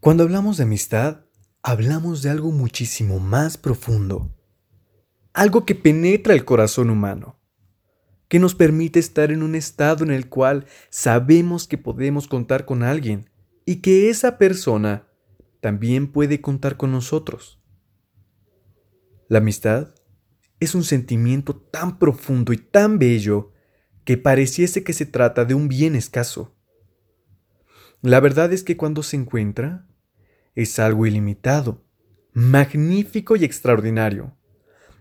Cuando hablamos de amistad, hablamos de algo muchísimo más profundo, algo que penetra el corazón humano, que nos permite estar en un estado en el cual sabemos que podemos contar con alguien y que esa persona también puede contar con nosotros. La amistad es un sentimiento tan profundo y tan bello que pareciese que se trata de un bien escaso. La verdad es que cuando se encuentra, es algo ilimitado, magnífico y extraordinario.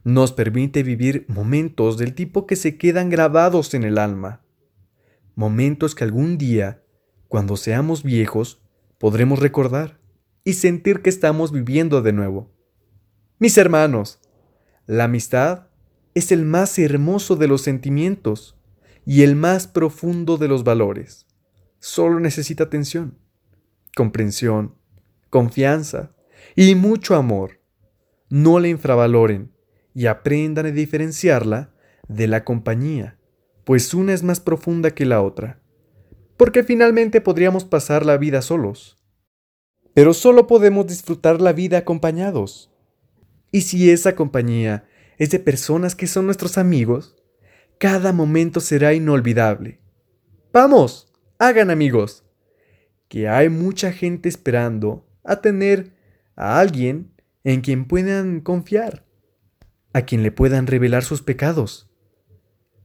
Nos permite vivir momentos del tipo que se quedan grabados en el alma. Momentos que algún día, cuando seamos viejos, podremos recordar y sentir que estamos viviendo de nuevo. Mis hermanos, la amistad es el más hermoso de los sentimientos y el más profundo de los valores. Solo necesita atención, comprensión, confianza y mucho amor. No la infravaloren y aprendan a diferenciarla de la compañía, pues una es más profunda que la otra. Porque finalmente podríamos pasar la vida solos. Pero solo podemos disfrutar la vida acompañados. Y si esa compañía es de personas que son nuestros amigos, cada momento será inolvidable. Vamos, hagan amigos, que hay mucha gente esperando a tener a alguien en quien puedan confiar, a quien le puedan revelar sus pecados,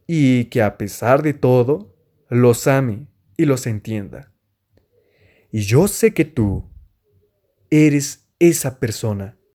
y que a pesar de todo, los ame y los entienda. Y yo sé que tú eres esa persona